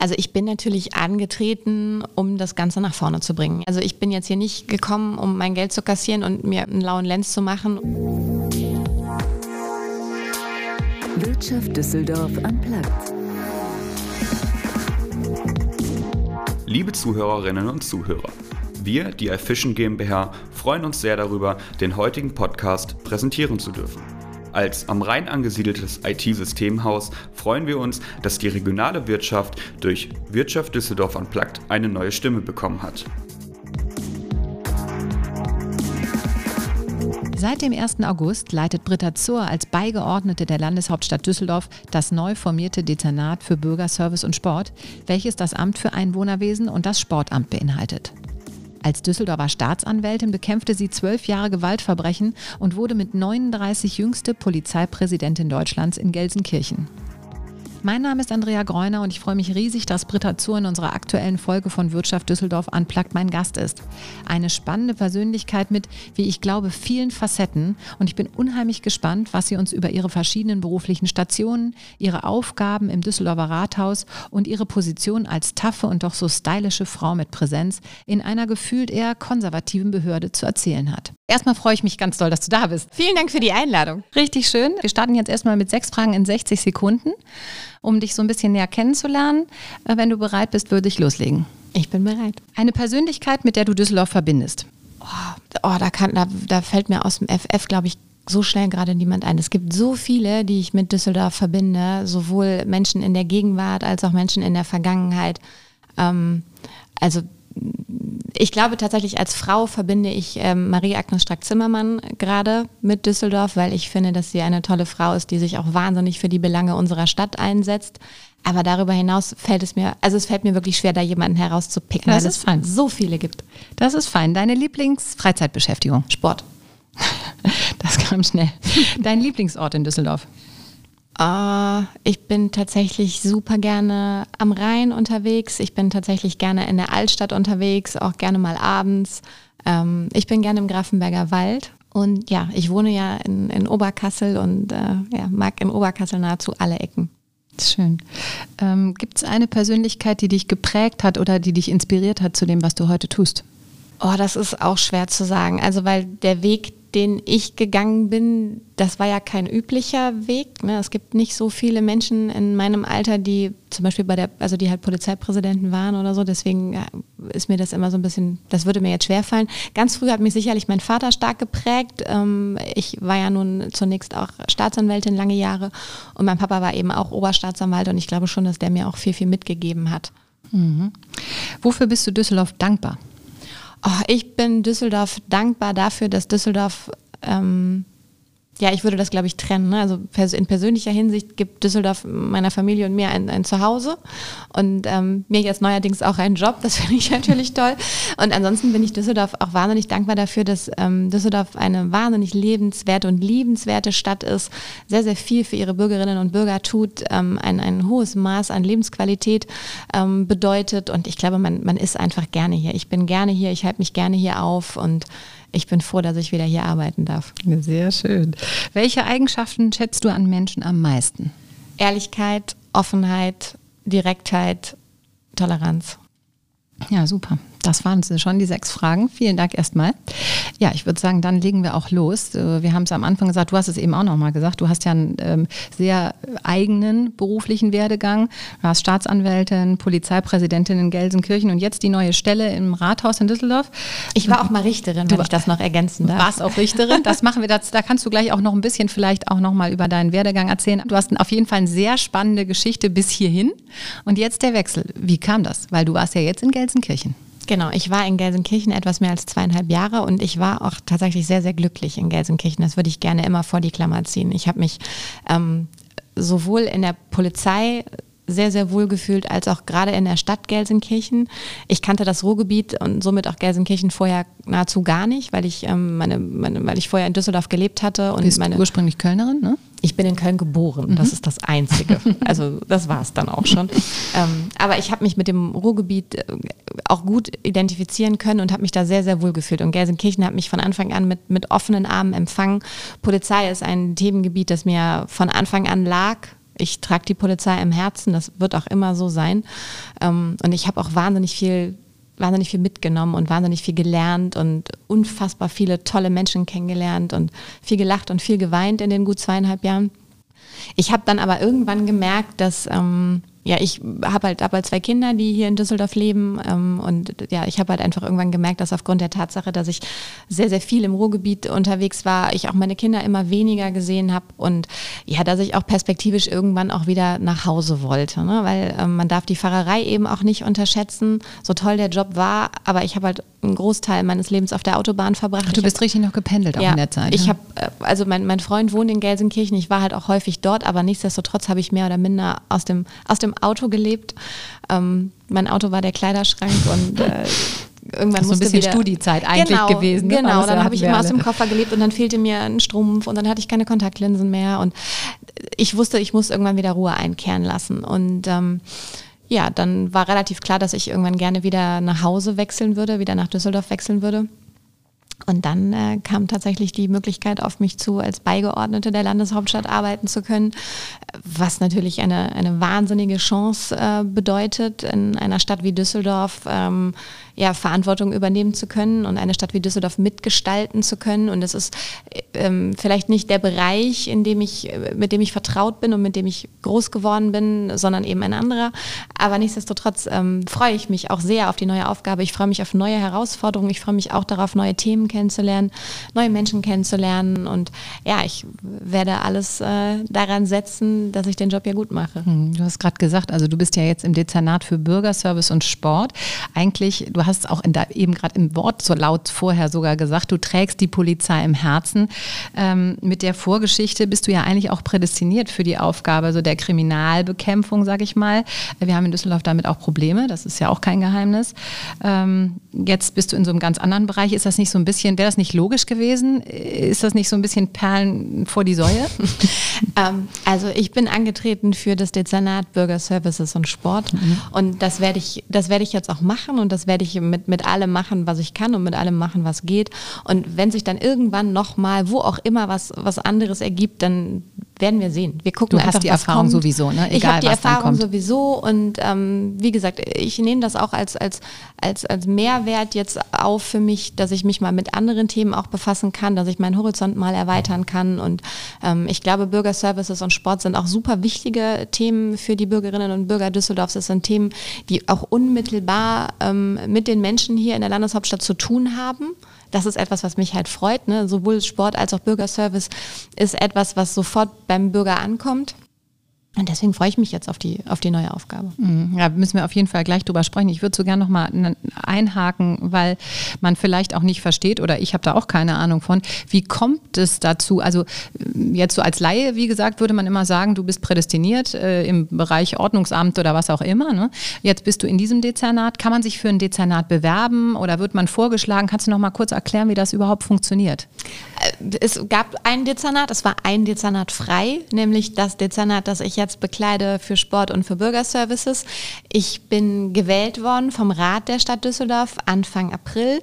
Also ich bin natürlich angetreten, um das Ganze nach vorne zu bringen. Also ich bin jetzt hier nicht gekommen, um mein Geld zu kassieren und mir einen lauen Lenz zu machen. Wirtschaft Düsseldorf am Platz. Liebe Zuhörerinnen und Zuhörer, wir, die Efficient GmbH, freuen uns sehr darüber, den heutigen Podcast präsentieren zu dürfen. Als am Rhein angesiedeltes IT-Systemhaus freuen wir uns, dass die regionale Wirtschaft durch Wirtschaft Düsseldorf Unplugged eine neue Stimme bekommen hat. Seit dem 1. August leitet Britta Zur als Beigeordnete der Landeshauptstadt Düsseldorf das neu formierte Dezernat für Bürgerservice und Sport, welches das Amt für Einwohnerwesen und das Sportamt beinhaltet. Als Düsseldorfer Staatsanwältin bekämpfte sie zwölf Jahre Gewaltverbrechen und wurde mit 39 jüngste Polizeipräsidentin Deutschlands in Gelsenkirchen. Mein Name ist Andrea Greuner und ich freue mich riesig, dass Britta Zur in unserer aktuellen Folge von Wirtschaft Düsseldorf Unplugged mein Gast ist. Eine spannende Persönlichkeit mit, wie ich glaube, vielen Facetten und ich bin unheimlich gespannt, was sie uns über ihre verschiedenen beruflichen Stationen, ihre Aufgaben im Düsseldorfer Rathaus und ihre Position als taffe und doch so stylische Frau mit Präsenz in einer gefühlt eher konservativen Behörde zu erzählen hat. Erstmal freue ich mich ganz doll, dass du da bist. Vielen Dank für die Einladung. Richtig schön. Wir starten jetzt erstmal mit sechs Fragen in 60 Sekunden, um dich so ein bisschen näher kennenzulernen. Äh, wenn du bereit bist, würde ich loslegen. Ich bin bereit. Eine Persönlichkeit, mit der du Düsseldorf verbindest. Oh, oh da, kann, da, da fällt mir aus dem FF, glaube ich, so schnell gerade niemand ein. Es gibt so viele, die ich mit Düsseldorf verbinde, sowohl Menschen in der Gegenwart als auch Menschen in der Vergangenheit. Ähm, also ich glaube tatsächlich, als Frau verbinde ich ähm, Marie-Agnes Strack-Zimmermann gerade mit Düsseldorf, weil ich finde, dass sie eine tolle Frau ist, die sich auch wahnsinnig für die Belange unserer Stadt einsetzt. Aber darüber hinaus fällt es mir, also es fällt mir wirklich schwer, da jemanden herauszupicken, das weil es fein. so viele gibt. Das ist fein. Deine Lieblingsfreizeitbeschäftigung? Sport. Das kam schnell. Dein Lieblingsort in Düsseldorf? Uh, ich bin tatsächlich super gerne am Rhein unterwegs. Ich bin tatsächlich gerne in der Altstadt unterwegs, auch gerne mal abends. Ähm, ich bin gerne im Grafenberger Wald. Und ja, ich wohne ja in, in Oberkassel und äh, ja, mag in Oberkassel nahezu alle Ecken. Schön. Ähm, Gibt es eine Persönlichkeit, die dich geprägt hat oder die dich inspiriert hat zu dem, was du heute tust? Oh, das ist auch schwer zu sagen. Also, weil der Weg, den ich gegangen bin, das war ja kein üblicher Weg. Ne? Es gibt nicht so viele Menschen in meinem Alter, die zum Beispiel bei der, also die halt Polizeipräsidenten waren oder so. Deswegen ist mir das immer so ein bisschen, das würde mir jetzt schwerfallen. Ganz früh hat mich sicherlich mein Vater stark geprägt. Ähm, ich war ja nun zunächst auch Staatsanwältin lange Jahre und mein Papa war eben auch Oberstaatsanwalt und ich glaube schon, dass der mir auch viel, viel mitgegeben hat. Mhm. Wofür bist du Düsseldorf dankbar? Oh, ich bin Düsseldorf dankbar dafür, dass Düsseldorf, ähm, ja, ich würde das, glaube ich, trennen. Ne? Also in persönlicher Hinsicht gibt Düsseldorf meiner Familie und mir ein, ein Zuhause und ähm, mir jetzt neuerdings auch einen Job. Das finde ich natürlich toll. Und ansonsten bin ich Düsseldorf auch wahnsinnig dankbar dafür, dass ähm, Düsseldorf eine wahnsinnig lebenswerte und liebenswerte Stadt ist, sehr, sehr viel für ihre Bürgerinnen und Bürger tut, ähm, ein, ein hohes Maß an Lebensqualität ähm, bedeutet. Und ich glaube, man, man ist einfach gerne hier. Ich bin gerne hier, ich halte mich gerne hier auf und ich bin froh, dass ich wieder hier arbeiten darf. Sehr schön. Welche Eigenschaften schätzt du an Menschen am meisten? Ehrlichkeit, Offenheit, Direktheit, Toleranz. Ja, super. Das waren schon die sechs Fragen. Vielen Dank erstmal. Ja, ich würde sagen, dann legen wir auch los. Äh, wir haben es am Anfang gesagt, du hast es eben auch nochmal gesagt, du hast ja einen ähm, sehr eigenen beruflichen Werdegang. Du warst Staatsanwältin, Polizeipräsidentin in Gelsenkirchen und jetzt die neue Stelle im Rathaus in Düsseldorf. Ich war auch mal Richterin, du wenn ich das noch ergänzen darf. Warst auch Richterin. Das machen wir, das, da kannst du gleich auch noch ein bisschen vielleicht auch nochmal über deinen Werdegang erzählen. Du hast auf jeden Fall eine sehr spannende Geschichte bis hierhin. Und jetzt der Wechsel. Wie kam das? Weil du warst ja jetzt in Gelsenkirchen. Genau, ich war in Gelsenkirchen etwas mehr als zweieinhalb Jahre und ich war auch tatsächlich sehr, sehr glücklich in Gelsenkirchen. Das würde ich gerne immer vor die Klammer ziehen. Ich habe mich ähm, sowohl in der Polizei sehr, sehr wohl gefühlt, als auch gerade in der Stadt Gelsenkirchen. Ich kannte das Ruhrgebiet und somit auch Gelsenkirchen vorher nahezu gar nicht, weil ich, ähm, meine, meine, weil ich vorher in Düsseldorf gelebt hatte. Und Bist meine, ursprünglich Kölnerin, ne? Ich bin in Köln geboren, mhm. das ist das Einzige. Also das war es dann auch schon. ähm, aber ich habe mich mit dem Ruhrgebiet äh, auch gut identifizieren können und habe mich da sehr, sehr wohl gefühlt. Und Gelsenkirchen hat mich von Anfang an mit, mit offenen Armen empfangen. Polizei ist ein Themengebiet, das mir von Anfang an lag ich trage die Polizei im Herzen, das wird auch immer so sein. Ähm, und ich habe auch wahnsinnig viel wahnsinnig viel mitgenommen und wahnsinnig viel gelernt und unfassbar viele tolle Menschen kennengelernt und viel gelacht und viel geweint in den gut zweieinhalb Jahren. Ich habe dann aber irgendwann gemerkt, dass ähm, ja, ich habe halt, hab halt zwei Kinder, die hier in Düsseldorf leben. Ähm, und ja, ich habe halt einfach irgendwann gemerkt, dass aufgrund der Tatsache, dass ich sehr, sehr viel im Ruhrgebiet unterwegs war, ich auch meine Kinder immer weniger gesehen habe und ja, dass ich auch perspektivisch irgendwann auch wieder nach Hause wollte. Ne? Weil ähm, man darf die Fahrerei eben auch nicht unterschätzen, so toll der Job war, aber ich habe halt einen Großteil meines Lebens auf der Autobahn verbracht. Ach, du bist hab, richtig noch gependelt auch ja, in der Zeit. Ich habe, äh, also mein, mein Freund wohnt in Gelsenkirchen, ich war halt auch häufig dort, aber nichtsdestotrotz habe ich mehr oder minder aus dem, aus dem Auto gelebt. Ähm, mein Auto war der Kleiderschrank und äh, irgendwann so ein bisschen wieder, Studiezeit eigentlich genau, gewesen. Ne? Genau, dann habe ich immer aus dem Koffer gelebt und dann fehlte mir ein Strumpf und dann hatte ich keine Kontaktlinsen mehr und ich wusste, ich muss irgendwann wieder Ruhe einkehren lassen und ähm, ja, dann war relativ klar, dass ich irgendwann gerne wieder nach Hause wechseln würde, wieder nach Düsseldorf wechseln würde. Und dann äh, kam tatsächlich die Möglichkeit auf mich zu, als Beigeordnete der Landeshauptstadt arbeiten zu können, was natürlich eine, eine wahnsinnige Chance äh, bedeutet, in einer Stadt wie Düsseldorf ähm, ja, Verantwortung übernehmen zu können und eine Stadt wie Düsseldorf mitgestalten zu können. Und es ist ähm, vielleicht nicht der Bereich, in dem ich, mit dem ich vertraut bin und mit dem ich groß geworden bin, sondern eben ein anderer. Aber nichtsdestotrotz ähm, freue ich mich auch sehr auf die neue Aufgabe. Ich freue mich auf neue Herausforderungen. Ich freue mich auch darauf, neue Themen kennenzulernen, neue Menschen kennenzulernen. Und ja, ich werde alles äh, daran setzen, dass ich den Job ja gut mache. Hm, du hast gerade gesagt, also du bist ja jetzt im Dezernat für Bürgerservice und Sport. Eigentlich, du hast auch da, eben gerade im Wort so laut vorher sogar gesagt, du trägst die Polizei im Herzen. Ähm, mit der Vorgeschichte bist du ja eigentlich auch prädestiniert für die Aufgabe so der Kriminalbekämpfung, sage ich mal. Wir haben in Düsseldorf damit auch Probleme, das ist ja auch kein Geheimnis. Ähm, jetzt bist du in so einem ganz anderen Bereich. Ist das nicht so ein bisschen bisschen, wäre das nicht logisch gewesen? Ist das nicht so ein bisschen Perlen vor die Säue? ähm, also ich bin angetreten für das Dezernat Bürger Services und Sport mhm. und das werde ich, das werde ich jetzt auch machen und das werde ich mit, mit allem machen, was ich kann und mit allem machen, was geht. Und wenn sich dann irgendwann nochmal, wo auch immer was, was anderes ergibt, dann werden wir sehen. Wir gucken du einfach, hast die Erfahrung kommt. sowieso, ne? Egal, ich habe die Erfahrung sowieso und ähm, wie gesagt, ich nehme das auch als, als, als, als Mehrwert jetzt auf für mich, dass ich mich mal mit anderen Themen auch befassen kann, dass ich meinen Horizont mal erweitern kann und ähm, ich glaube, Bürgerservices und Sport sind auch super wichtige Themen für die Bürgerinnen und Bürger Düsseldorfs. Das sind Themen, die auch unmittelbar ähm, mit den Menschen hier in der Landeshauptstadt zu tun haben das ist etwas, was mich halt freut. Ne? Sowohl Sport als auch Bürgerservice ist etwas, was sofort beim Bürger ankommt. Und deswegen freue ich mich jetzt auf die, auf die neue Aufgabe. Mhm. Ja, müssen wir auf jeden Fall gleich drüber sprechen. Ich würde so gerne nochmal einhaken, weil man vielleicht auch nicht versteht oder ich habe da auch keine Ahnung von. Wie kommt es dazu? Also jetzt so als Laie, wie gesagt, würde man immer sagen, du bist prädestiniert äh, im Bereich Ordnungsamt oder was auch immer. Ne? Jetzt bist du in diesem Dezernat. Kann man sich für ein Dezernat bewerben oder wird man vorgeschlagen? Kannst du noch mal kurz erklären, wie das überhaupt funktioniert? Äh, es gab ein Dezernat, es war ein Dezernat frei, nämlich das Dezernat, das ich jetzt bekleide für Sport und für Bürgerservices. Ich bin gewählt worden vom Rat der Stadt Düsseldorf Anfang April.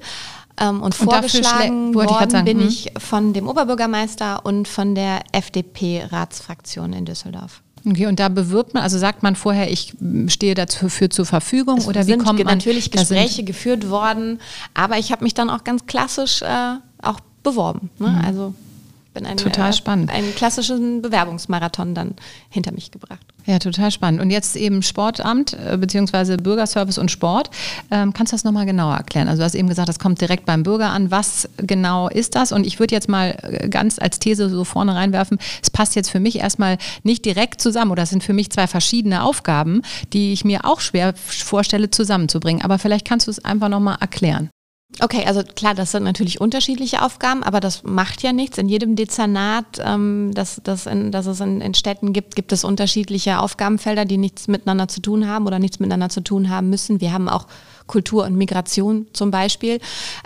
Ähm, und, und vorgeschlagen worden sagen, bin hm. ich von dem Oberbürgermeister und von der FDP-Ratsfraktion in Düsseldorf. Okay, und da bewirbt man, also sagt man vorher, ich stehe dafür zur Verfügung es oder wie kommt man? natürlich Gespräche geführt worden, aber ich habe mich dann auch ganz klassisch äh, auch beworben. Ne? Mhm. Also bin einen, total spannend. einen klassischen Bewerbungsmarathon dann hinter mich gebracht. Ja, total spannend. Und jetzt eben Sportamt äh, beziehungsweise Bürgerservice und Sport. Ähm, kannst du das nochmal genauer erklären? Also du hast eben gesagt, das kommt direkt beim Bürger an. Was genau ist das? Und ich würde jetzt mal äh, ganz als These so vorne reinwerfen, es passt jetzt für mich erstmal nicht direkt zusammen oder es sind für mich zwei verschiedene Aufgaben, die ich mir auch schwer vorstelle zusammenzubringen. Aber vielleicht kannst du es einfach nochmal erklären. Okay, also klar, das sind natürlich unterschiedliche Aufgaben, aber das macht ja nichts. In jedem Dezernat, ähm, das, das, in, das es in, in, Städten gibt, gibt es unterschiedliche Aufgabenfelder, die nichts miteinander zu tun haben oder nichts miteinander zu tun haben müssen. Wir haben auch Kultur und Migration zum Beispiel.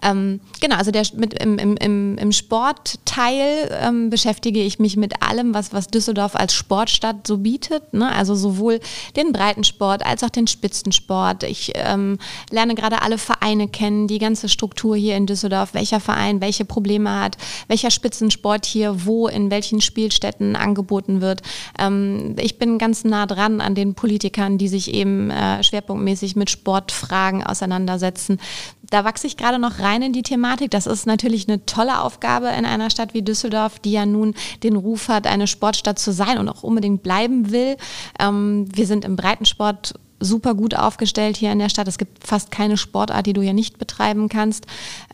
Ähm, genau, also der, mit, im, im, im Sportteil ähm, beschäftige ich mich mit allem, was, was Düsseldorf als Sportstadt so bietet. Ne? Also sowohl den Breitensport als auch den Spitzensport. Ich ähm, lerne gerade alle Vereine kennen, die ganze Struktur hier in Düsseldorf, welcher Verein welche Probleme hat, welcher Spitzensport hier wo in welchen Spielstätten angeboten wird. Ähm, ich bin ganz nah dran an den Politikern, die sich eben äh, schwerpunktmäßig mit Sportfragen auseinandersetzen. Da wachse ich gerade noch rein in die Thematik. Das ist natürlich eine tolle Aufgabe in einer Stadt wie Düsseldorf, die ja nun den Ruf hat, eine Sportstadt zu sein und auch unbedingt bleiben will. Ähm, wir sind im Breitensport super gut aufgestellt hier in der Stadt. Es gibt fast keine Sportart, die du hier nicht betreiben kannst.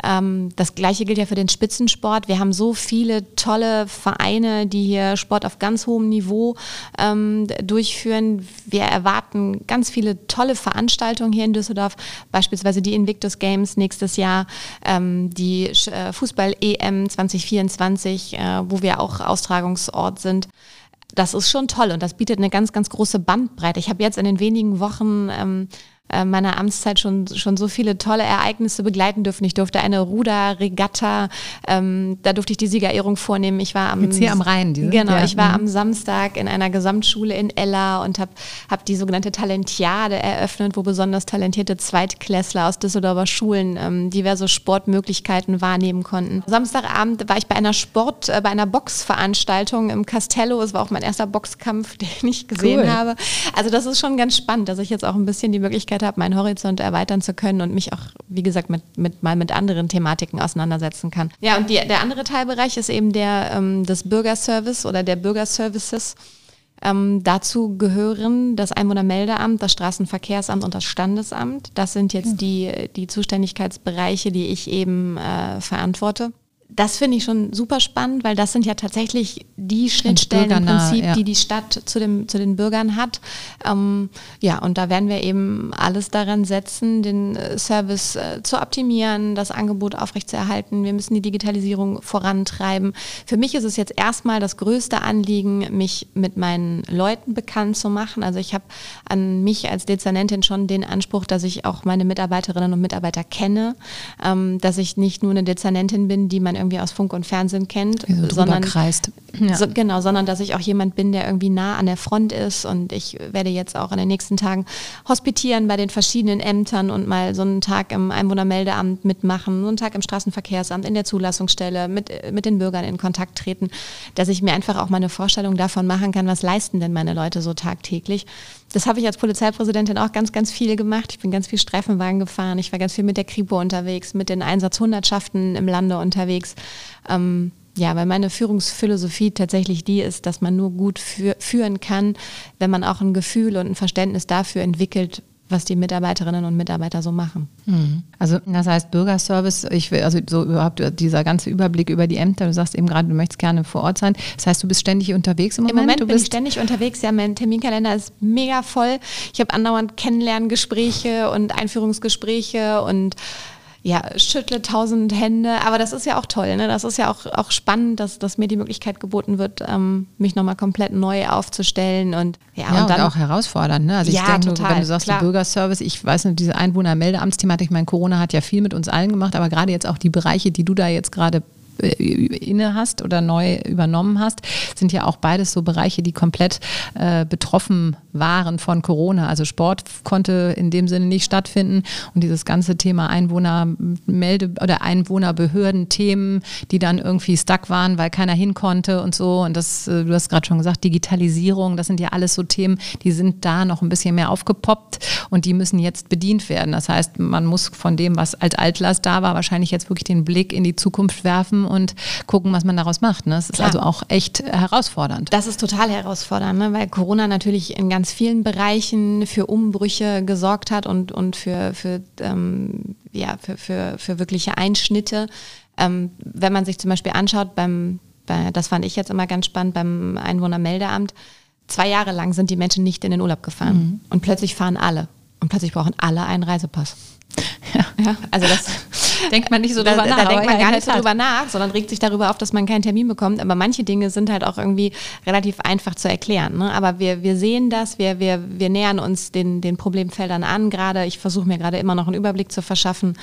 Ähm, das gleiche gilt ja für den Spitzensport. Wir haben so viele tolle Vereine, die hier Sport auf ganz hohem Niveau ähm, durchführen. Wir erwarten ganz viele tolle Veranstaltungen hier in Düsseldorf, beispielsweise die Invictus Games nächstes Jahr, ähm, die äh, Fußball-EM 2024, äh, wo wir auch Austragungsort sind das ist schon toll und das bietet eine ganz, ganz große Bandbreite. Ich habe jetzt in den wenigen Wochen ähm, äh, meiner Amtszeit schon, schon so viele tolle Ereignisse begleiten dürfen. Ich durfte eine Ruderregatta, ähm, da durfte ich die Siegerehrung vornehmen. Ich war am Jetzt hier am Rhein. Diese, genau, ja. ich war mhm. am Samstag in einer Gesamtschule in Ella und habe hab die sogenannte Talentiade eröffnet, wo besonders talentierte Zweitklässler aus Düsseldorfer Schulen ähm, diverse Sportmöglichkeiten wahrnehmen konnten. Samstagabend war ich bei einer Sport, äh, bei einer Boxveranstaltung im Castello. Es war auch mein erster Boxkampf, den ich gesehen cool. habe. Also das ist schon ganz spannend, dass ich jetzt auch ein bisschen die Möglichkeit Möglichkeit habe, meinen Horizont erweitern zu können und mich auch, wie gesagt, mit, mit mal mit anderen Thematiken auseinandersetzen kann. Ja, und die, der andere Teilbereich ist eben der ähm, des Bürgerservice oder der Bürgerservices. Ähm, dazu gehören das Einwohnermeldeamt, das Straßenverkehrsamt und das Standesamt. Das sind jetzt hm. die, die Zuständigkeitsbereiche, die ich eben äh, verantworte das finde ich schon super spannend, weil das sind ja tatsächlich die Schnittstellen im Prinzip, ja. die die Stadt zu, dem, zu den Bürgern hat. Ähm, ja, und da werden wir eben alles daran setzen, den äh, Service äh, zu optimieren, das Angebot aufrechtzuerhalten. Wir müssen die Digitalisierung vorantreiben. Für mich ist es jetzt erstmal das größte Anliegen, mich mit meinen Leuten bekannt zu machen. Also ich habe an mich als Dezernentin schon den Anspruch, dass ich auch meine Mitarbeiterinnen und Mitarbeiter kenne, ähm, dass ich nicht nur eine Dezernentin bin, die man irgendwie aus Funk und Fernsehen kennt, so sondern kreist. Ja. So, genau, sondern dass ich auch jemand bin, der irgendwie nah an der Front ist und ich werde jetzt auch in den nächsten Tagen hospitieren bei den verschiedenen Ämtern und mal so einen Tag im Einwohnermeldeamt mitmachen, so einen Tag im Straßenverkehrsamt, in der Zulassungsstelle, mit, mit den Bürgern in Kontakt treten, dass ich mir einfach auch mal eine Vorstellung davon machen kann, was leisten denn meine Leute so tagtäglich. Das habe ich als Polizeipräsidentin auch ganz, ganz viel gemacht. Ich bin ganz viel Streifenwagen gefahren. Ich war ganz viel mit der Kripo unterwegs, mit den Einsatzhundertschaften im Lande unterwegs. Ähm, ja, weil meine Führungsphilosophie tatsächlich die ist, dass man nur gut für, führen kann, wenn man auch ein Gefühl und ein Verständnis dafür entwickelt, was die Mitarbeiterinnen und Mitarbeiter so machen. Mhm. Also das heißt Bürgerservice, ich will, also so überhaupt dieser ganze Überblick über die Ämter, du sagst eben gerade, du möchtest gerne vor Ort sein. Das heißt, du bist ständig unterwegs im Moment? Im Moment du bin ich ständig unterwegs, ja, mein Terminkalender ist mega voll. Ich habe andauernd Kennenlerngespräche und Einführungsgespräche und ja, schüttle tausend Hände, aber das ist ja auch toll, ne? Das ist ja auch, auch spannend, dass, dass mir die Möglichkeit geboten wird, ähm, mich nochmal komplett neu aufzustellen und ja, ja und, dann, und auch herausfordernd, ne? Also ja, ich denke, total, wenn du sagst, Bürgerservice, ich weiß nicht, diese Einwohnermeldeamtsthematik, ich meine, Corona hat ja viel mit uns allen gemacht, aber gerade jetzt auch die Bereiche, die du da jetzt gerade inne hast oder neu übernommen hast, sind ja auch beides so Bereiche, die komplett äh, betroffen waren von Corona. Also Sport konnte in dem Sinne nicht stattfinden und dieses ganze Thema Einwohnermelde oder Einwohnerbehörden-Themen, die dann irgendwie stuck waren, weil keiner hin konnte und so. Und das, äh, du hast gerade schon gesagt, Digitalisierung, das sind ja alles so Themen, die sind da noch ein bisschen mehr aufgepoppt und die müssen jetzt bedient werden. Das heißt, man muss von dem, was als Altlast da war, wahrscheinlich jetzt wirklich den Blick in die Zukunft werfen und gucken, was man daraus macht. Ne? Das ist Klar. also auch echt herausfordernd. Das ist total herausfordernd, ne? weil Corona natürlich in ganz vielen Bereichen für Umbrüche gesorgt hat und, und für, für, ähm, ja, für, für, für wirkliche Einschnitte. Ähm, wenn man sich zum Beispiel anschaut, beim, bei, das fand ich jetzt immer ganz spannend, beim Einwohnermeldeamt, zwei Jahre lang sind die Menschen nicht in den Urlaub gefahren mhm. und plötzlich fahren alle und plötzlich brauchen alle einen Reisepass. Ja. ja also das denkt man nicht so drüber da, nach. Da denkt man gar nicht so drüber nach, sondern regt sich darüber auf, dass man keinen Termin bekommt. Aber manche Dinge sind halt auch irgendwie relativ einfach zu erklären. Ne? Aber wir, wir sehen das, wir, wir, wir nähern uns den, den Problemfeldern an gerade. Ich versuche mir gerade immer noch einen Überblick zu verschaffen.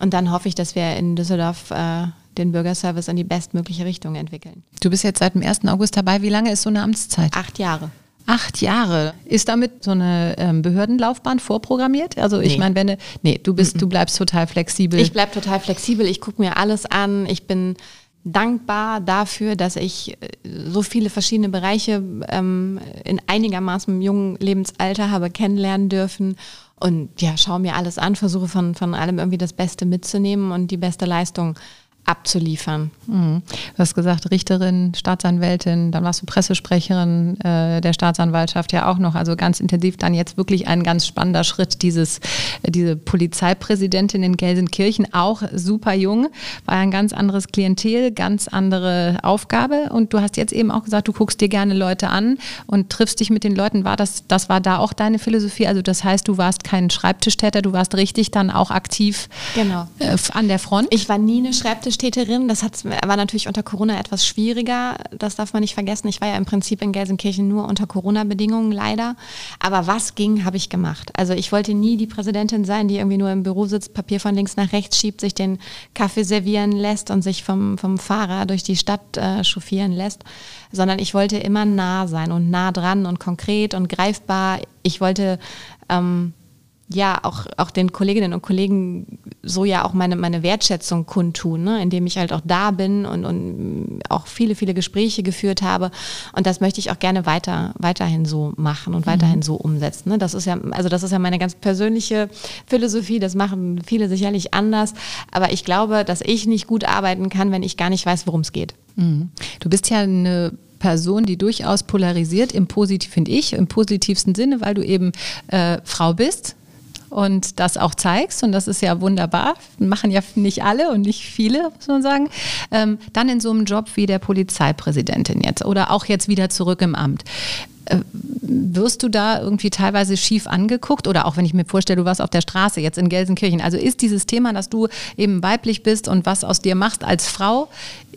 Und dann hoffe ich, dass wir in Düsseldorf äh, den Bürgerservice in die bestmögliche Richtung entwickeln. Du bist jetzt seit dem 1. August dabei. Wie lange ist so eine Amtszeit? Acht Jahre. Acht Jahre. Ist damit so eine ähm, Behördenlaufbahn vorprogrammiert? Also ich Nee. meine, wenn du, nee, du bist, du bleibst total flexibel. Ich bleibe total flexibel, ich gucke mir alles an. Ich bin dankbar dafür, dass ich äh, so viele verschiedene Bereiche ähm, in einigermaßen jungen Lebensalter habe kennenlernen dürfen. Und ja, schaue mir alles an, versuche von, von allem irgendwie das Beste mitzunehmen und die beste Leistung abzuliefern. Mhm. Du hast gesagt, Richterin, Staatsanwältin, dann warst du Pressesprecherin äh, der Staatsanwaltschaft ja auch noch, also ganz intensiv. Dann jetzt wirklich ein ganz spannender Schritt, dieses, äh, diese Polizeipräsidentin in Gelsenkirchen, auch super jung, war ein ganz anderes Klientel, ganz andere Aufgabe. Und du hast jetzt eben auch gesagt, du guckst dir gerne Leute an und triffst dich mit den Leuten. War das, das war da auch deine Philosophie? Also das heißt, du warst kein Schreibtischtäter, du warst richtig dann auch aktiv Genau. äh, an der Front? Ich war nie eine Schreibtischtäterin. Das hat's, war natürlich unter Corona etwas schwieriger. Das darf man nicht vergessen. Ich war ja im Prinzip in Gelsenkirchen nur unter Corona-Bedingungen leider. Aber was ging, habe ich gemacht. Also ich wollte nie die Präsidentin sein, die irgendwie nur im Büro sitzt, Papier von links nach rechts schiebt, sich den Kaffee servieren lässt und sich vom, vom Fahrer durch die Stadt äh, chauffieren lässt. Sondern ich wollte immer nah sein und nah dran und konkret und greifbar. Ich wollte ähm, ja auch, auch den Kolleginnen und Kollegen so ja auch meine, meine Wertschätzung kundtun, ne? indem ich halt auch da bin und, und auch viele, viele Gespräche geführt habe. Und das möchte ich auch gerne weiter, weiterhin so machen und weiterhin so umsetzen. Ne? Das ist ja, also das ist ja meine ganz persönliche Philosophie, das machen viele sicherlich anders. Aber ich glaube, dass ich nicht gut arbeiten kann, wenn ich gar nicht weiß, worum es geht. Mhm. Du bist ja eine Person, die durchaus polarisiert, im Positiv, finde ich, im positivsten Sinne, weil du eben äh, Frau bist und das auch zeigst. Und das ist ja wunderbar, machen ja nicht alle und nicht viele, muss man sagen, ähm, dann in so einem Job wie der Polizeipräsidentin jetzt oder auch jetzt wieder zurück im Amt. Äh, Wirst du da irgendwie teilweise schief angeguckt? Oder auch wenn ich mir vorstelle, du warst auf der Straße jetzt in Gelsenkirchen, also ist dieses Thema, dass du eben weiblich bist und was aus dir machst als Frau,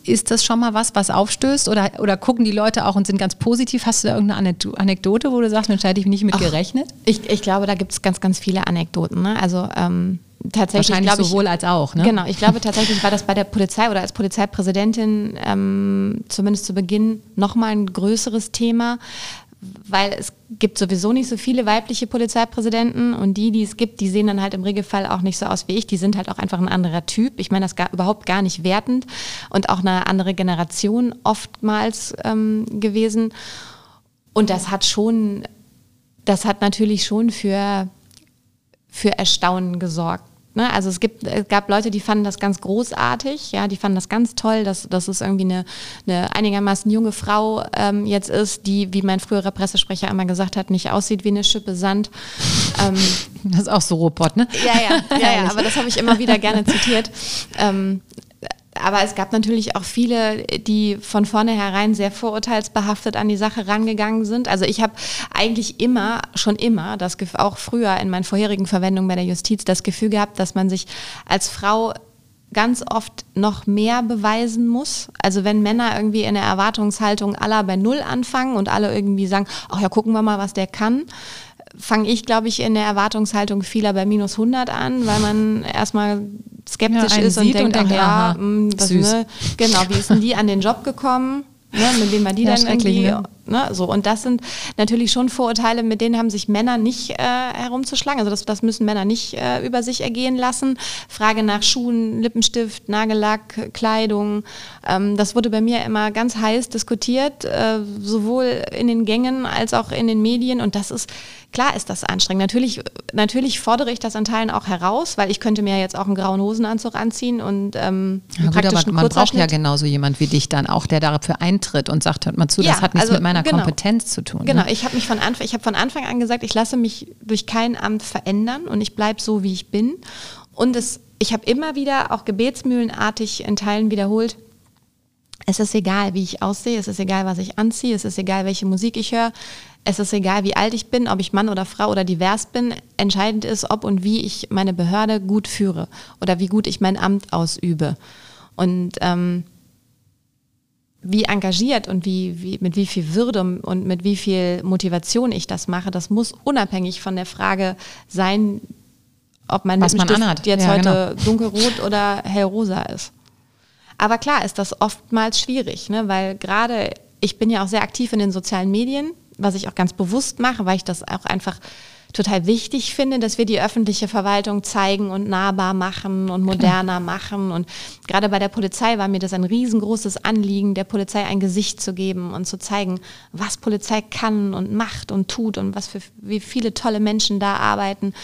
ist das schon mal was, was aufstößt oder, oder gucken die Leute auch und sind ganz positiv? Hast du da irgendeine Anek- Anekdote, wo du sagst, Mensch, hätte ich nicht mit Ach, gerechnet? Ich, ich glaube, da gibt es ganz, ganz viele Anekdoten. Ne? Also ähm, tatsächlich Wahrscheinlich ich, sowohl als auch, ne? Genau, ich glaube tatsächlich war das bei der Polizei oder als Polizeipräsidentin ähm, zumindest zu Beginn nochmal ein größeres Thema, weil es gibt sowieso nicht so viele weibliche Polizeipräsidenten und die, die es gibt, die sehen dann halt im Regelfall auch nicht so aus wie ich. Die sind halt auch einfach ein anderer Typ. Ich meine das gar, überhaupt gar nicht wertend und auch eine andere Generation oftmals ähm, gewesen. Und das hat schon, das hat natürlich schon für für Erstaunen gesorgt. Ne? Also es, gibt, es gab Leute, die fanden das ganz großartig, ja, die fanden das ganz toll, dass, dass es irgendwie eine, eine einigermaßen junge Frau ähm, jetzt ist, die, wie mein früherer Pressesprecher einmal gesagt hat, nicht aussieht wie eine Schippe Sand. Ähm, Das ist auch so Robot, ne? ja, ja, ja, ja, aber das habe ich immer wieder gerne zitiert. Ähm, aber es gab natürlich auch viele, die von vornherein sehr vorurteilsbehaftet an die Sache rangegangen sind. Also ich habe eigentlich immer, schon immer, das auch früher in meinen vorherigen Verwendungen bei der Justiz, das Gefühl gehabt, dass man sich als Frau ganz oft noch mehr beweisen muss. Also wenn Männer irgendwie in der Erwartungshaltung aller bei Null anfangen und alle irgendwie sagen, ach ja, gucken wir mal, was der kann, fange ich, glaube ich, in der Erwartungshaltung vieler bei minus 100 an, weil man erstmal skeptisch Ja, ist und denkt, und denkt, ach ja, mh, was, süß. ne, genau, wie ist denn die an den Job gekommen? Ne, mit wem war die Ja, dann irgendwie? ne? Ne, so. Und das sind natürlich schon Vorurteile, mit denen haben sich Männer nicht äh, herumzuschlagen. Also das, das müssen Männer nicht äh, über sich ergehen lassen. Frage nach Schuhen, Lippenstift, Nagellack, Kleidung. Ähm, das wurde bei mir immer ganz heiß diskutiert, äh, sowohl in den Gängen als auch in den Medien. Und das ist, klar ist das anstrengend. Natürlich, natürlich fordere ich das an Teilen auch heraus, weil ich könnte mir jetzt auch einen grauen Hosenanzug anziehen und ähm, Ja, gut, aber man braucht ja genauso jemand wie dich dann auch, der dafür eintritt und sagt, hört mal zu, das Ja, hat nichts also, mit meiner genau. Kompetenz zu tun. Genau, Ne? ich habe mich von Anfang, ich habe von Anfang an gesagt, ich lasse mich durch kein Amt verändern und ich bleibe so, wie ich bin. Und es, ich habe immer wieder auch gebetsmühlenartig in Teilen wiederholt, es ist egal, wie ich aussehe, es ist egal, was ich anziehe, es ist egal, welche Musik ich höre. es ist egal, wie alt ich bin, ob ich Mann oder Frau oder divers bin. Entscheidend ist, ob und wie ich meine Behörde gut führe oder wie gut ich mein Amt ausübe. Und ähm, wie engagiert und wie, wie, mit wie viel Würde und mit wie viel Motivation ich das mache, das muss unabhängig von der Frage sein, ob mein Was man anhat. jetzt Ja, heute dunkelrot oder hellrosa ist. Aber klar ist das oftmals schwierig, ne? weil gerade ich bin ja auch sehr aktiv in den sozialen Medien, was ich auch ganz bewusst mache, weil ich das auch einfach total wichtig finde, dass wir die öffentliche Verwaltung zeigen und nahbar machen und moderner machen. Und gerade bei der Polizei war mir das ein riesengroßes Anliegen, der Polizei ein Gesicht zu geben und zu zeigen, was Polizei kann und macht und tut und was für wie viele tolle Menschen da arbeiten.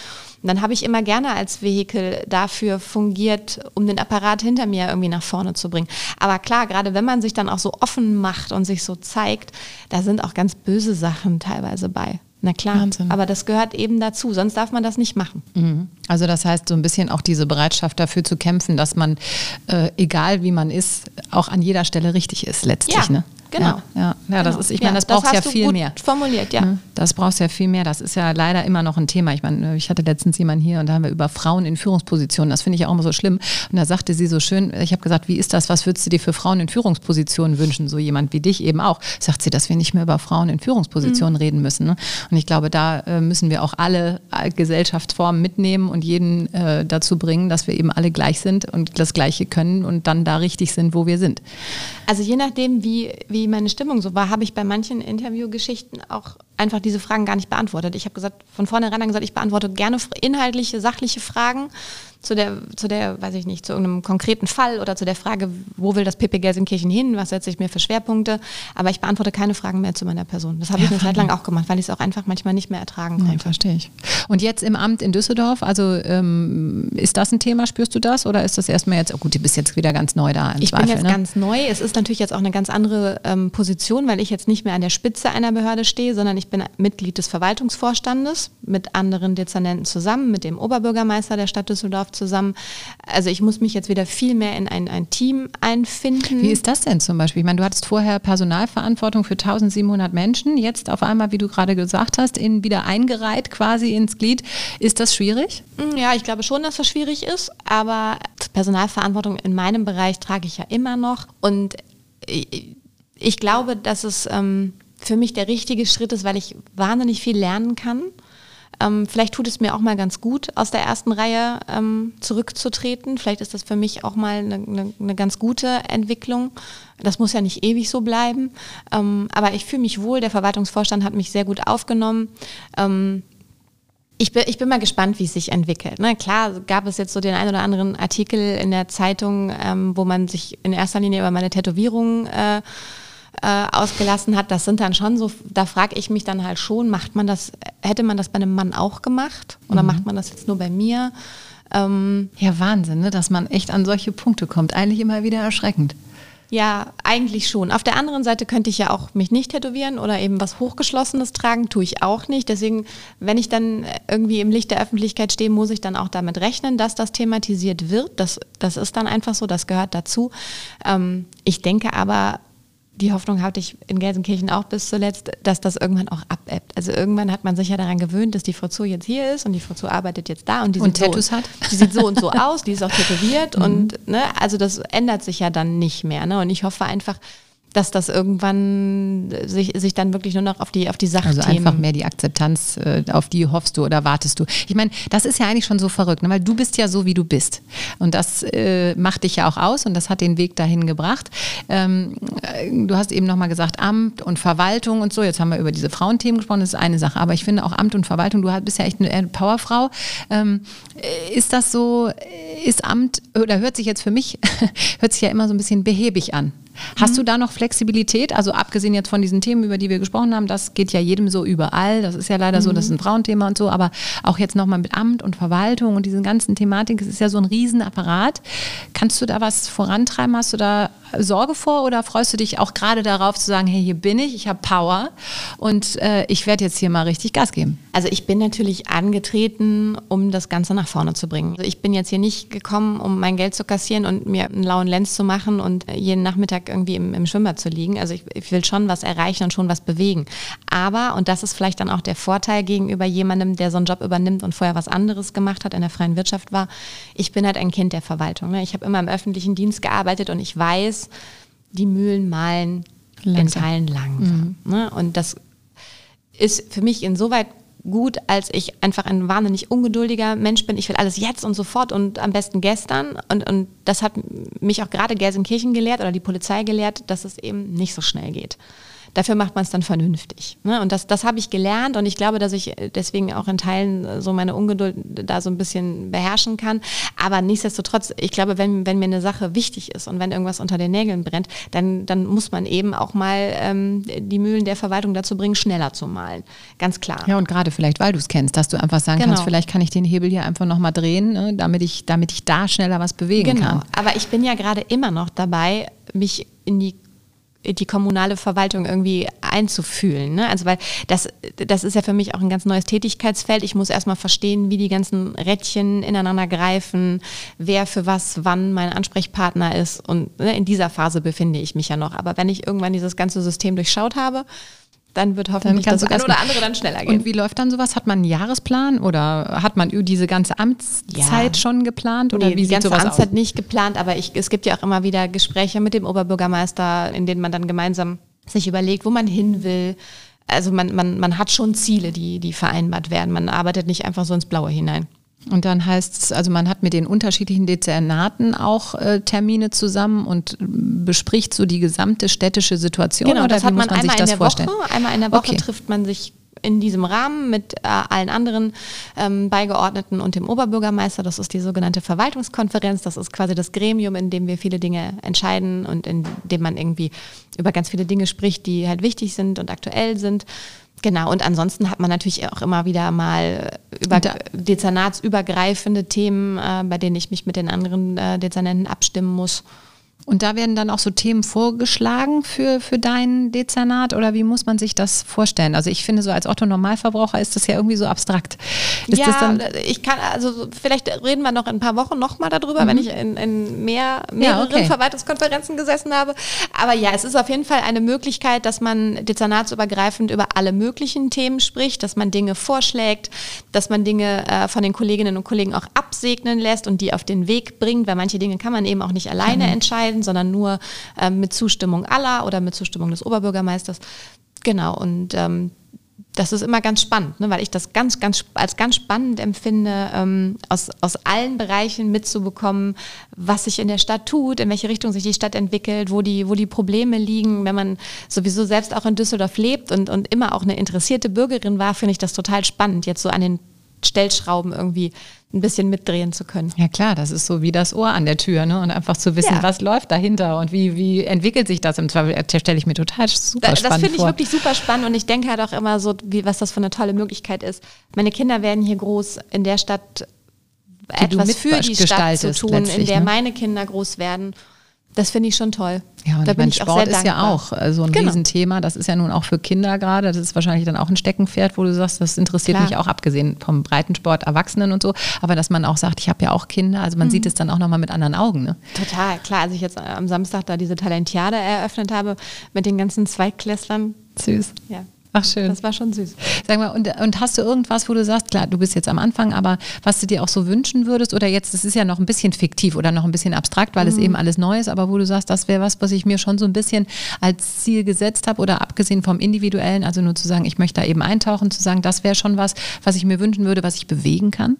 Und dann habe ich immer gerne als Vehikel dafür fungiert, um den Apparat hinter mir irgendwie nach vorne zu bringen. Aber klar, gerade wenn man sich dann auch so offen macht und sich so zeigt, da sind auch ganz böse Sachen teilweise bei. Na klar, Wahnsinn. aber das gehört eben dazu, sonst darf man das nicht machen. Mhm. Also das heißt so ein bisschen auch diese Bereitschaft dafür zu kämpfen, dass man, äh, egal wie man ist, auch an jeder Stelle richtig ist letztlich. Ja, ne? Genau. Ja, ja. ja das Genau. ist, ich meine, das braucht hast ja viel mehr. Formuliert, ja. Ne? Das brauchst ja viel mehr. Das ist ja leider immer noch ein Thema. Ich meine, ich hatte letztens jemanden hier und da haben wir über Frauen in Führungspositionen. Das finde ich ja auch immer so schlimm. Und da sagte sie so schön, ich habe gesagt, wie ist das? Was würdest du dir für Frauen in Führungspositionen wünschen? So jemand wie dich eben auch. Sagt sie, dass wir nicht mehr über Frauen in Führungspositionen reden müssen. Ne? Und ich glaube, da äh, müssen wir auch alle äh, Gesellschaftsformen mitnehmen und jeden äh, dazu bringen, dass wir eben alle gleich sind und das Gleiche können und dann da richtig sind, wo wir sind. Also je nachdem, wie, wie meine Stimmung so war, habe ich bei manchen Interviewgeschichten auch einfach diese Fragen gar nicht beantwortet. Ich habe gesagt, von vornherein gesagt, ich beantworte gerne inhaltliche, sachliche Fragen zu der, zu der, weiß ich nicht, zu irgendeinem konkreten Fall oder zu der Frage, wo will das PP Gelsenkirchen hin, was setze ich mir für Schwerpunkte, aber ich beantworte keine Fragen mehr zu meiner Person. Das habe ich Ja, eine Zeit lang auch gemacht, weil ich es auch einfach manchmal nicht mehr ertragen Nee, konnte. verstehe ich. Und jetzt im Amt in Düsseldorf, also ähm, ist das ein Thema, spürst du das? Oder ist das erstmal jetzt, oh gut, du bist jetzt wieder ganz neu da im Ich Zweifel, bin jetzt ne? ganz neu. Es ist natürlich jetzt auch eine ganz andere ähm, Position, weil ich jetzt nicht mehr an der Spitze einer Behörde stehe, sondern ich bin Mitglied des Verwaltungsvorstandes mit anderen Dezernenten zusammen, mit dem Oberbürgermeister der Stadt Düsseldorf zusammen. Also ich muss mich jetzt wieder viel mehr in ein, ein Team einfinden. Wie ist das denn zum Beispiel? Ich meine, du hattest vorher Personalverantwortung für 1700 Menschen, jetzt auf einmal, wie du gerade gesagt hast, in, wieder eingereiht quasi ins Glied. Ist das schwierig? Mm, Ja, ich glaube schon, dass das schwierig ist, aber Personalverantwortung in meinem Bereich trage ich ja immer noch. Und ich, ich glaube, dass es ähm, für mich der richtige Schritt ist, weil ich wahnsinnig viel lernen kann. Ähm, vielleicht tut es mir auch mal ganz gut, aus der ersten Reihe ähm, zurückzutreten. Vielleicht ist das für mich auch mal eine, eine, eine ganz gute Entwicklung. Das muss ja nicht ewig so bleiben. Ähm, aber ich fühle mich wohl. Der Verwaltungsvorstand hat mich sehr gut aufgenommen. Ähm, ich bin, ich bin mal gespannt, wie es sich entwickelt. Ne? Klar gab es jetzt so den einen oder anderen Artikel in der Zeitung, ähm, wo man sich in erster Linie über meine Tätowierung äh, äh, ausgelassen hat. Das sind dann schon so, da frage ich mich dann halt schon, macht man das, hätte man das bei einem Mann auch gemacht? Oder macht man das jetzt nur bei mir? Ähm, Ja, Wahnsinn, ne? dass man echt an solche Punkte kommt. Eigentlich immer wieder erschreckend. Ja, eigentlich schon. Auf der anderen Seite könnte ich ja auch mich nicht tätowieren oder eben was Hochgeschlossenes tragen, tue ich auch nicht. Deswegen, wenn ich dann irgendwie im Licht der Öffentlichkeit stehe, muss ich dann auch damit rechnen, dass das thematisiert wird. Das, das ist dann einfach so, das gehört dazu. Ähm, ich denke aber, die Hoffnung hatte ich in Gelsenkirchen auch bis zuletzt, dass das irgendwann auch abebbt. Also irgendwann hat man sich ja daran gewöhnt, dass die Frau Zu jetzt hier ist und die Frau Zu arbeitet jetzt da und die Und sieht Tattoos so, hat? Die sieht so und so aus, die ist auch tätowiert und ne, also das ändert sich ja dann nicht mehr. Ne? Und ich hoffe einfach, dass das irgendwann sich, sich dann wirklich nur noch auf die, auf die Sachthemen... Also einfach mehr die Akzeptanz, äh, auf die hoffst du oder wartest du. Ich meine, das ist ja eigentlich schon so verrückt, ne? weil du bist ja so, wie du bist. Und das äh, macht dich ja auch aus und das hat den Weg dahin gebracht. Ähm, äh, du hast eben nochmal gesagt, Amt und Verwaltung und so. Jetzt haben wir über diese Frauenthemen gesprochen, das ist eine Sache. Aber ich finde auch Amt und Verwaltung, du bist ja echt eine Powerfrau. Ähm, äh, ist das so, ist Amt, oder hört sich jetzt für mich, hört sich ja immer so ein bisschen behäbig an. Hast du da noch Flexibilität? Also abgesehen jetzt von diesen Themen, über die wir gesprochen haben, das geht ja jedem so überall. Das ist ja leider so, das ist ein Frauenthema und so, aber auch jetzt nochmal mit Amt und Verwaltung und diesen ganzen Thematik, es ist ja so ein Riesenapparat. Kannst du da was vorantreiben? Hast du da Sorge vor oder freust du dich auch gerade darauf zu sagen, hey, hier bin ich, ich habe Power und äh, ich werde jetzt hier mal richtig Gas geben? Also ich bin natürlich angetreten, um das Ganze nach vorne zu bringen. Also ich bin jetzt hier nicht gekommen, um mein Geld zu kassieren und mir einen lauen Lenz zu machen und jeden Nachmittag irgendwie im, im Schwimmbad zu liegen. Also ich, ich will schon was erreichen und schon was bewegen. Aber, und das ist vielleicht dann auch der Vorteil gegenüber jemandem, der so einen Job übernimmt und vorher was anderes gemacht hat, in der freien Wirtschaft war, ich bin halt ein Kind der Verwaltung. Ne? Ich habe immer im öffentlichen Dienst gearbeitet und ich weiß, die Mühlen malen langsam. in Teilen langsam. Mhm. Ne? Und das ist für mich insoweit gut, als ich einfach ein wahnsinnig ungeduldiger Mensch bin. Ich will alles jetzt und sofort und am besten gestern. Und, und das hat mich auch gerade Gelsenkirchen gelehrt oder die Polizei gelehrt, dass es eben nicht so schnell geht. Dafür macht man es dann vernünftig. Ne? Und das, das habe ich gelernt und ich glaube, dass ich deswegen auch in Teilen so meine Ungeduld da so ein bisschen beherrschen kann. Aber nichtsdestotrotz, ich glaube, wenn, wenn mir eine Sache wichtig ist und wenn irgendwas unter den Nägeln brennt, dann, dann muss man eben auch mal ähm, die Mühlen der Verwaltung dazu bringen, schneller zu malen. Ganz klar. Ja, und gerade vielleicht, weil du es kennst, dass du einfach sagen genau. kannst, vielleicht kann ich den Hebel hier einfach nochmal drehen, ne? damit, ich, damit ich da schneller was bewegen genau. kann. Aber ich bin ja gerade immer noch dabei, mich in die die kommunale Verwaltung irgendwie einzufühlen. Ne? Also weil das, das ist ja für mich auch ein ganz neues Tätigkeitsfeld. Ich muss erstmal verstehen, wie die ganzen Rädchen ineinander greifen, wer für was wann mein Ansprechpartner ist. Und ne, in dieser Phase befinde ich mich ja noch. Aber wenn ich irgendwann dieses ganze System durchschaut habe, dann wird hoffentlich dann das eine oder andere dann schneller gehen. Und wie läuft dann sowas? Hat man einen Jahresplan oder hat man diese ganze Amtszeit ja. schon geplant? Oder nee, wie die ganze Amtszeit aus? nicht geplant, aber ich, es gibt ja auch immer wieder Gespräche mit dem Oberbürgermeister, in denen man dann gemeinsam sich überlegt, wo man hin will. Also man, man, man hat schon Ziele, die, die vereinbart werden. Man arbeitet nicht einfach so ins Blaue hinein. Und dann heißt es, also man hat mit den unterschiedlichen Dezernaten auch äh, Termine zusammen und bespricht so die gesamte städtische Situation. Genau, oder das hat man, man einmal in der vorstellen? Woche. Einmal in der Woche okay. trifft man sich in diesem Rahmen mit äh, allen anderen ähm, Beigeordneten und dem Oberbürgermeister. Das ist die sogenannte Verwaltungskonferenz. Das ist quasi das Gremium, in dem wir viele Dinge entscheiden und in dem man irgendwie über ganz viele Dinge spricht, die halt wichtig sind und aktuell sind. Genau, und ansonsten hat man natürlich auch immer wieder mal über dezernatsübergreifende Themen, äh, bei denen ich mich mit den anderen äh, Dezernenten abstimmen muss. Und da werden dann auch so Themen vorgeschlagen für, für dein Dezernat oder wie muss man sich das vorstellen? Also ich finde so als Otto Normalverbraucher ist das ja irgendwie so abstrakt. Ist ja, ich kann, also vielleicht reden wir noch in ein paar Wochen nochmal darüber, mhm. wenn ich in, in mehr, mehreren ja, okay. Verwaltungskonferenzen gesessen habe. Aber ja, es ist auf jeden Fall eine Möglichkeit, dass man dezernatsübergreifend über alle möglichen Themen spricht, dass man Dinge vorschlägt, dass man Dinge äh, von den Kolleginnen und Kollegen auch absegnen lässt und die auf den Weg bringt, weil manche Dinge kann man eben auch nicht alleine mhm. entscheiden entscheiden, sondern nur ähm, mit Zustimmung aller oder mit Zustimmung des Oberbürgermeisters. Genau, und ähm, das ist immer ganz spannend, ne, weil ich das ganz, ganz als ganz spannend empfinde, ähm, aus, aus allen Bereichen mitzubekommen, was sich in der Stadt tut, in welche Richtung sich die Stadt entwickelt, wo die, wo die Probleme liegen. Wenn man sowieso selbst auch in Düsseldorf lebt und, und immer auch eine interessierte Bürgerin war, finde ich das total spannend, jetzt so an den Stellschrauben irgendwie ein bisschen mitdrehen zu können. Ja klar, das ist so wie das Ohr an der Tür ne? und einfach zu wissen, ja. was läuft dahinter und wie, wie entwickelt sich das im Zweifel, das stelle ich mir total super da, spannend. Das finde ich wirklich super spannend und ich denke halt auch immer so, wie, was das für eine tolle Möglichkeit ist. Meine Kinder werden hier groß in der Stadt die etwas für die Stadt zu tun, in der ne? meine Kinder groß werden das finde ich schon toll. Ja, und da bin ich Sport ist ja auch äh, so ein genau. Riesenthema. Das ist ja nun auch für Kinder gerade. Das ist wahrscheinlich dann auch ein Steckenpferd, wo du sagst, das interessiert Klar. mich auch, abgesehen vom Breitensport, Erwachsenen und so. Aber dass man auch sagt, ich habe ja auch Kinder. Also man mhm. sieht es dann auch nochmal mit anderen Augen. Ne? Total, klar. Als ich jetzt am Samstag da diese Talentiade eröffnet habe mit den ganzen Zweitklässlern. Süß. Ja, Ach schön. Das war schon süß. Sag mal, und, und hast du irgendwas, wo du sagst, klar, du bist jetzt am Anfang, aber was du dir auch so wünschen würdest oder jetzt, das ist ja noch ein bisschen fiktiv oder noch ein bisschen abstrakt, weil mhm. es eben alles neu ist, aber wo du sagst, das wäre was, was ich mir schon so ein bisschen als Ziel gesetzt habe oder abgesehen vom Individuellen, also nur zu sagen, ich möchte da eben eintauchen, zu sagen, das wäre schon was, was ich mir wünschen würde, was ich bewegen kann?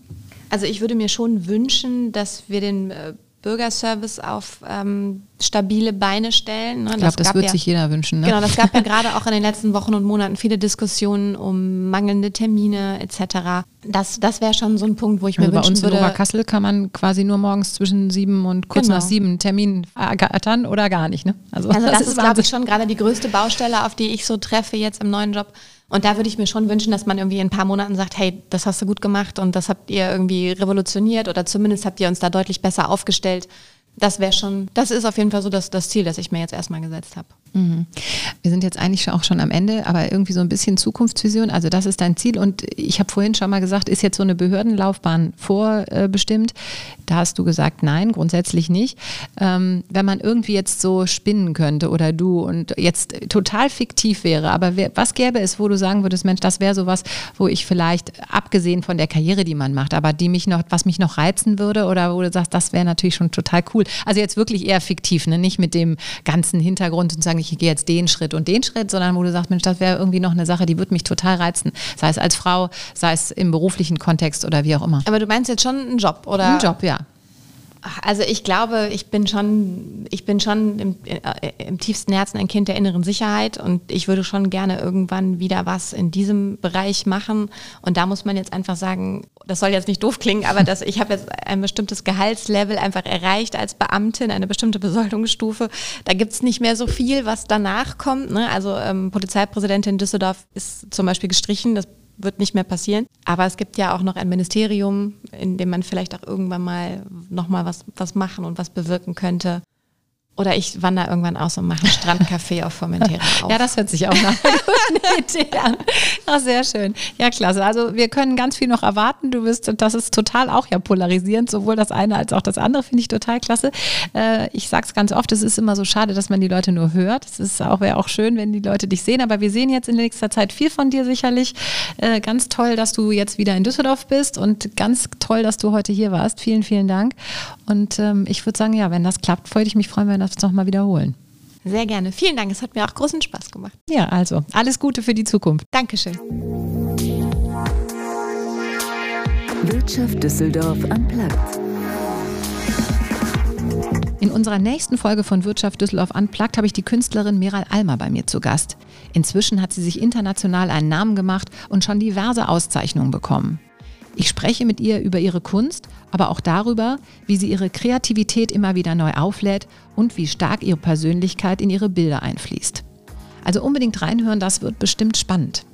Also ich würde mir schon wünschen, dass wir den äh, Bürgerservice auf ähm, stabile Beine stellen. Ne? Ich glaube, das, das wird ja, sich jeder wünschen. Ne? Genau, das gab ja gerade auch in den letzten Wochen und Monaten viele Diskussionen um mangelnde Termine etc. Das, das wäre schon so ein Punkt, wo ich also mir wünschen würde. Bei uns in Oberkassel kann man quasi nur morgens zwischen sieben und kurz genau. nach sieben einen Termin ergattern oder gar nicht. Ne? Also, also das, das ist, glaube ich, schon gerade die größte Baustelle, auf die ich so treffe jetzt im neuen Job. Und da würde ich mir schon wünschen, dass man irgendwie in ein paar Monaten sagt, hey, das hast du gut gemacht und das habt ihr irgendwie revolutioniert oder zumindest habt ihr uns da deutlich besser aufgestellt das wäre schon, das ist auf jeden Fall so das, das Ziel, das ich mir jetzt erstmal gesetzt habe. Mhm. Wir sind jetzt eigentlich auch schon am Ende, aber irgendwie so ein bisschen Zukunftsvision. Also das ist dein Ziel und ich habe vorhin schon mal gesagt, ist jetzt so eine Behördenlaufbahn vorbestimmt? Da hast du gesagt, nein, grundsätzlich nicht. Ähm, wenn man irgendwie jetzt so spinnen könnte oder du und jetzt total fiktiv wäre, aber was gäbe es, wo du sagen würdest, Mensch, das wäre sowas, wo ich vielleicht abgesehen von der Karriere, die man macht, aber die mich noch, was mich noch reizen würde oder wo du sagst, das wäre natürlich schon total cool. Also jetzt wirklich eher fiktiv, ne? nicht mit dem ganzen Hintergrund und sagen, ich gehe jetzt den Schritt und den Schritt, sondern wo du sagst, Mensch, das wäre irgendwie noch eine Sache, die würde mich total reizen. Sei es als Frau, sei es im beruflichen Kontext oder wie auch immer. Aber du meinst jetzt schon einen Job, oder? Ein Job, ja. Also ich glaube, ich bin schon, ich bin schon im, äh, im, tiefsten Herzen ein Kind der inneren Sicherheit und ich würde schon gerne irgendwann wieder was in diesem Bereich machen. Und da muss man jetzt einfach sagen, das soll jetzt nicht doof klingen, aber dass ich habe jetzt ein bestimmtes Gehaltslevel einfach erreicht als Beamtin, eine bestimmte Besoldungsstufe. Da gibt es nicht mehr so viel, was danach kommt. Ne? Also ähm, Polizeipräsidentin Düsseldorf ist zum Beispiel gestrichen. Das wird nicht mehr passieren. Aber es gibt ja auch noch ein Ministerium, in dem man vielleicht auch irgendwann mal nochmal was, was machen und was bewirken könnte. Oder ich wandere irgendwann aus und mache ein Strandcafé auf Formentera auf. Ja, das hört sich auch nach einer guten Idee an. Ach, sehr schön. Ja, klasse. Also wir können ganz viel noch erwarten. Du wirst, das ist total auch ja polarisierend, sowohl das eine als auch das andere, finde ich total klasse. Äh, ich sage es ganz oft, es ist immer so schade, dass man die Leute nur hört. Es ist auch, wäre auch schön, wenn die Leute dich sehen, aber wir sehen jetzt in nächster Zeit viel von dir sicherlich. Äh, ganz toll, dass du jetzt wieder in Düsseldorf bist und ganz toll, dass du heute hier warst. Vielen, vielen Dank. Und ähm, ich würde sagen, ja, wenn das klappt, würde ich mich freuen, wenn das es nochmal wiederholen. Sehr gerne. Vielen Dank. Es hat mir auch großen Spaß gemacht. Ja, also alles Gute für die Zukunft. Dankeschön. Wirtschaft Düsseldorf am Platz. In unserer nächsten Folge von Wirtschaft Düsseldorf Unplugged habe ich die Künstlerin Meral Almer bei mir zu Gast. Inzwischen hat sie sich international einen Namen gemacht und schon diverse Auszeichnungen bekommen. Ich spreche mit ihr über ihre Kunst, aber auch darüber, wie sie ihre Kreativität immer wieder neu auflädt und wie stark ihre Persönlichkeit in ihre Bilder einfließt. Also unbedingt reinhören, das wird bestimmt spannend.